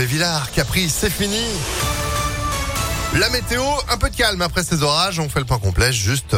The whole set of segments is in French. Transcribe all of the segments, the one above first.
Hervé Villard. Capri, c'est fini. La météo, un peu de calme après ces orages. On fait le point complet juste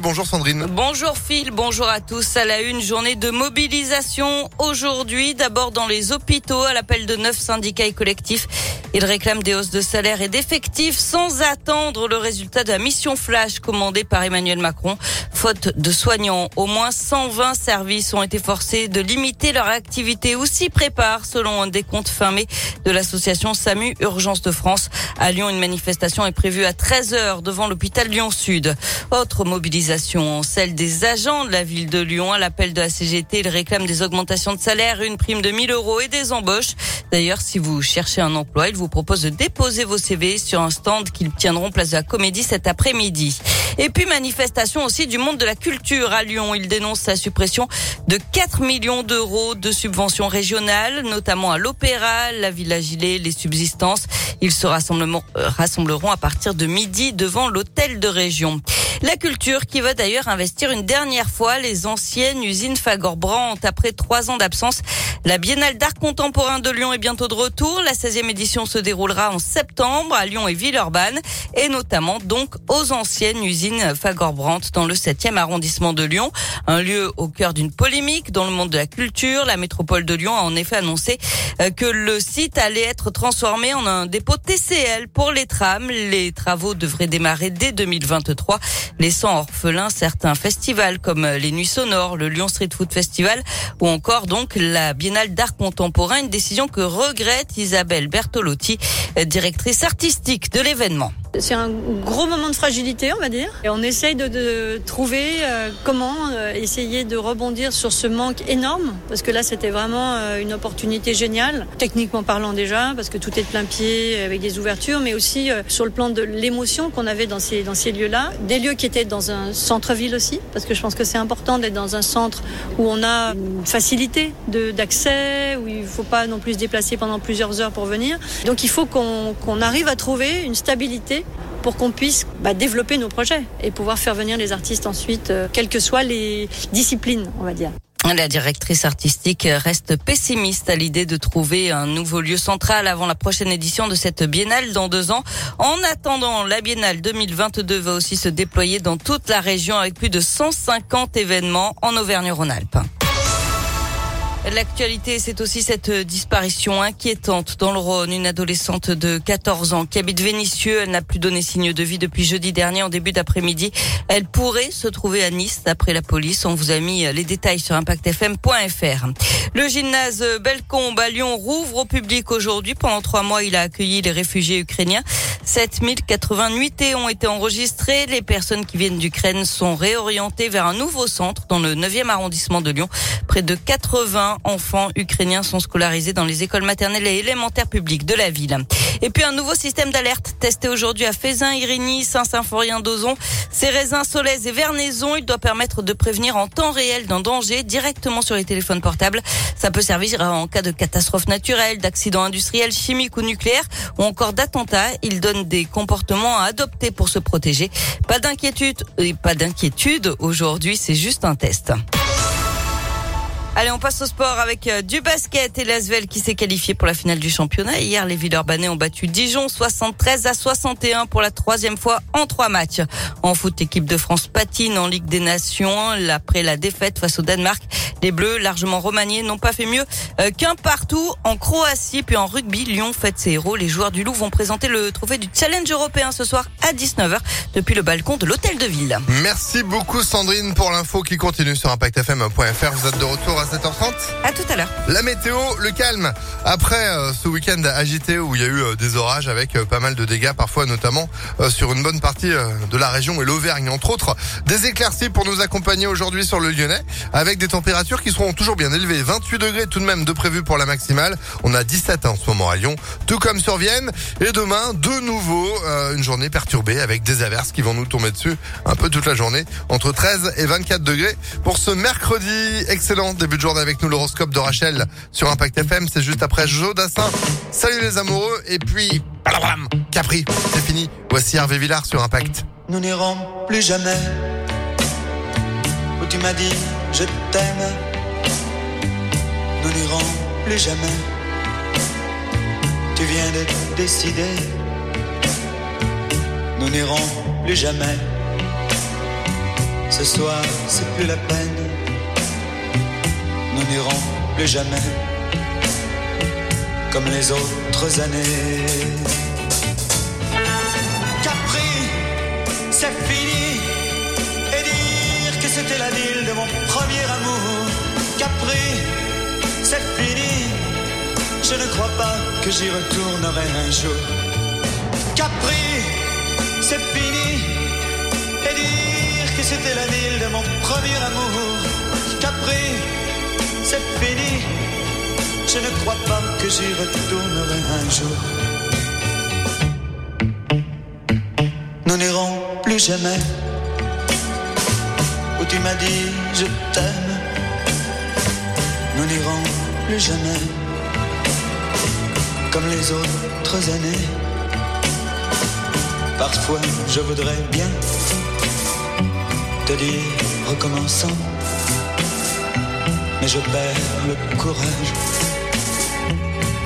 Bonjour Sandrine. Bonjour Phil, bonjour à tous. À la une journée de mobilisation aujourd'hui. D'abord dans les hôpitaux à l'appel de neuf syndicats et collectifs. Ils réclament des hausses de salaire et d'effectifs sans attendre le résultat de la mission flash commandée par Emmanuel Macron. Faute de soignants, au moins 120 services ont été forcés de limiter leur activité ou s'y préparent selon un décompte fin mai de l'association SAMU Urgence de France. À Lyon, une manifestation est prévue à 13h devant l'hôpital Lyon-Sud. Autre mobilisation, celle des agents de la ville de Lyon. À l'appel de la CGT, ils réclament des augmentations de salaire, une prime de 1000 euros et des embauches. D'ailleurs, si vous cherchez un emploi, ils vous proposent de déposer vos CV sur un stand qu'ils tiendront place de la Comédie cet après-midi. Et puis manifestation aussi du monde de la culture à Lyon. Il dénonce la suppression de 4 millions d'euros de subventions régionales, notamment à l'Opéra, la Villa Gilet, les subsistances. Ils se euh, rassembleront à partir de midi devant l'hôtel de région. La culture qui va d'ailleurs investir une dernière fois les anciennes usines Fagor-Brandt après trois ans d'absence. La Biennale d'art contemporain de Lyon est bientôt de retour. La 16e édition se déroulera en septembre à Lyon et Villeurbanne et notamment donc aux anciennes usines Fagor-Brandt dans le 7e arrondissement de Lyon. Un lieu au cœur d'une polémique dans le monde de la culture. La métropole de Lyon a en effet annoncé euh, que le site allait être transformé en un dépôt TCL pour les trams. Les travaux devraient démarrer dès 2023 laissant orphelins certains festivals comme les Nuits Sonores, le Lyon Street Food Festival ou encore donc la Biennale d'art contemporain, une décision que regrette Isabelle Bertolotti, directrice artistique de l'événement. C'est un gros moment de fragilité, on va dire. Et on essaye de, de trouver euh, comment euh, essayer de rebondir sur ce manque énorme, parce que là, c'était vraiment euh, une opportunité géniale, techniquement parlant déjà, parce que tout est de plein pied avec des ouvertures, mais aussi sur le plan de l'émotion qu'on avait dans ces, dans ces lieux-là. Des lieux qui étaient dans un centre-ville aussi, parce que je pense que c'est important d'être dans un centre où on a une facilité d'accès, où il ne faut pas non plus se déplacer pendant plusieurs heures pour venir. Donc il faut qu'on qu'on arrive à trouver une stabilité pour qu'on puisse bah, développer nos projets et pouvoir faire venir les artistes ensuite, euh, quelles que soient les disciplines, on va dire. La directrice artistique reste pessimiste à l'idée de trouver un nouveau lieu central avant la prochaine édition de cette biennale dans deux ans. En attendant, la biennale 2022 va aussi se déployer dans toute la région avec plus de 150 événements en Auvergne-Rhône-Alpes. L'actualité, c'est aussi cette disparition inquiétante dans le Rhône. Une adolescente de 14 ans qui habite Vénissieux. Elle n'a plus donné signe de vie depuis jeudi dernier en début d'après-midi. Elle pourrait se trouver à Nice d'après la police. On vous a mis les détails sur impactfm.fr. Le gymnase Bellecombe à Lyon rouvre au public aujourd'hui. Pendant trois mois, il a accueilli les réfugiés ukrainiens. 7080 nuitées ont été enregistrées. Les personnes qui viennent d'Ukraine sont réorientées vers un nouveau centre dans le 9e arrondissement de Lyon. Près de 80 enfants ukrainiens sont scolarisés dans les écoles maternelles et élémentaires publiques de la ville. Et puis un nouveau système d'alerte testé aujourd'hui à Fézin, Irigny, Saint-Symphorien, Dozon, Cérézin, Solèze et Vernaison. Il doit permettre de prévenir en temps réel d'un danger directement sur les téléphones portables. Ça peut servir en cas de catastrophe naturelle, d'accident industriel, chimique ou nucléaire ou encore d'attentat. Il donne des comportements à adopter pour se protéger. Pas d'inquiétude, pas d'inquiétude. Aujourd'hui, c'est juste un test. Allez, on passe au sport avec euh, du basket et l'Asvel qui s'est qualifié pour la finale du championnat. Hier, les Villeurbanais ont battu Dijon 73 à 61 pour la troisième fois en trois matchs. En foot, l'équipe de France patine en Ligue des Nations après la défaite face au Danemark. Les Bleus, largement remaniés, n'ont pas fait mieux euh, qu'un partout en Croatie. Puis en rugby, Lyon fête ses héros. Les joueurs du Loup vont présenter le trophée du Challenge européen ce soir à 19h depuis le balcon de l'Hôtel de Ville. Merci beaucoup Sandrine pour l'info qui continue sur impactfm.fr. Vous êtes de retour 7h30 À tout à l'heure. La météo, le calme. Après euh, ce week-end agité où il y a eu euh, des orages avec pas mal de dégâts, parfois notamment sur une bonne partie de la région et l'Auvergne, entre autres, des éclaircies pour nous accompagner aujourd'hui sur le Lyonnais avec des températures qui seront toujours bien élevées. 28 degrés tout de même de prévu pour la maximale. On a 17 en ce moment à Lyon, tout comme sur Vienne. Et demain, de nouveau, euh, une journée perturbée avec des averses qui vont nous tomber dessus un peu toute la journée. Entre 13 et 24 degrés pour ce mercredi. Excellent début journée avec nous. L'horoscope de Rachel sur Impact FM. C'est juste après Joe Dassin. Salut les amoureux. Et puis, Capri, c'est fini. Voici Hervé Villard sur Impact. Nous n'irons plus jamais où tu m'as dit je t'aime. Nous n'irons plus jamais viens de décider. Nous n'irons plus jamais. Ce soir, c'est plus la peine. Nous n'irons plus jamais. Comme les autres années. Capri, c'est fini. Et dire que c'était la ville de mon premier amour. Capri, c'est fini. Je ne crois pas que j'y retournerai un jour. Capri, c'est fini. Et dire que c'était la ville de mon premier amour. Capri, c'est fini. Je ne crois pas que j'y retournerai un jour. Nous n'irons plus jamais où tu m'as dit je t'aime. Nous n'irons plus jamais comme les autres années. Parfois je voudrais bien te dire recommençons, mais je perds le courage,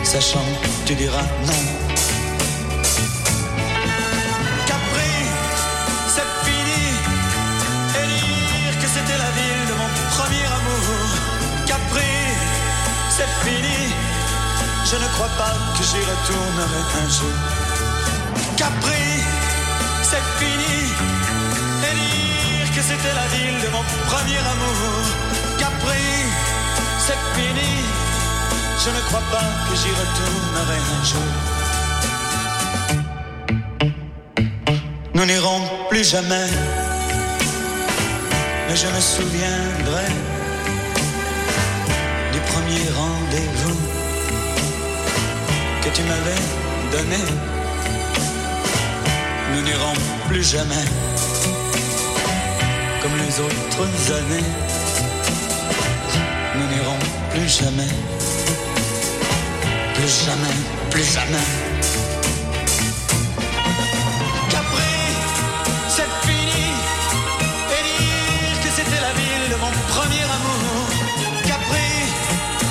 sachant tu diras non. Capri, c'est fini, et dire que c'était la ville de mon premier amour. Capri, c'est fini, je ne crois pas que j'y retournerai un jour. Capri, c'est fini, et dire que c'était la ville de mon premier amour. C'est fini, je ne crois pas que j'y retournerai un jour. Nous n'irons plus jamais, mais je me souviendrai du premier rendez-vous que tu m'avais donné. Nous n'irons plus jamais comme les autres années. Plus jamais, plus jamais, plus jamais. Capri, c'est fini. Et dire que c'était la ville de mon premier amour. Capri,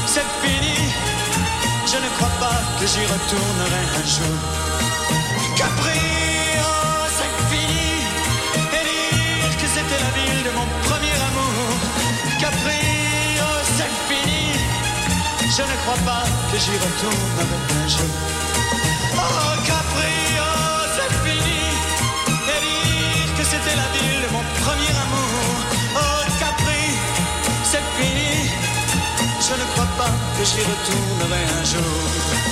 c'est fini. Je ne crois pas que j'y retournerai un jour. Capri, Je ne crois pas que j'y retournerai un jour. Oh, Capri, oh, c'est fini. Et dire que c'était la ville de mon premier amour. Oh, Capri, c'est fini. Je ne crois pas que j'y retournerai un jour.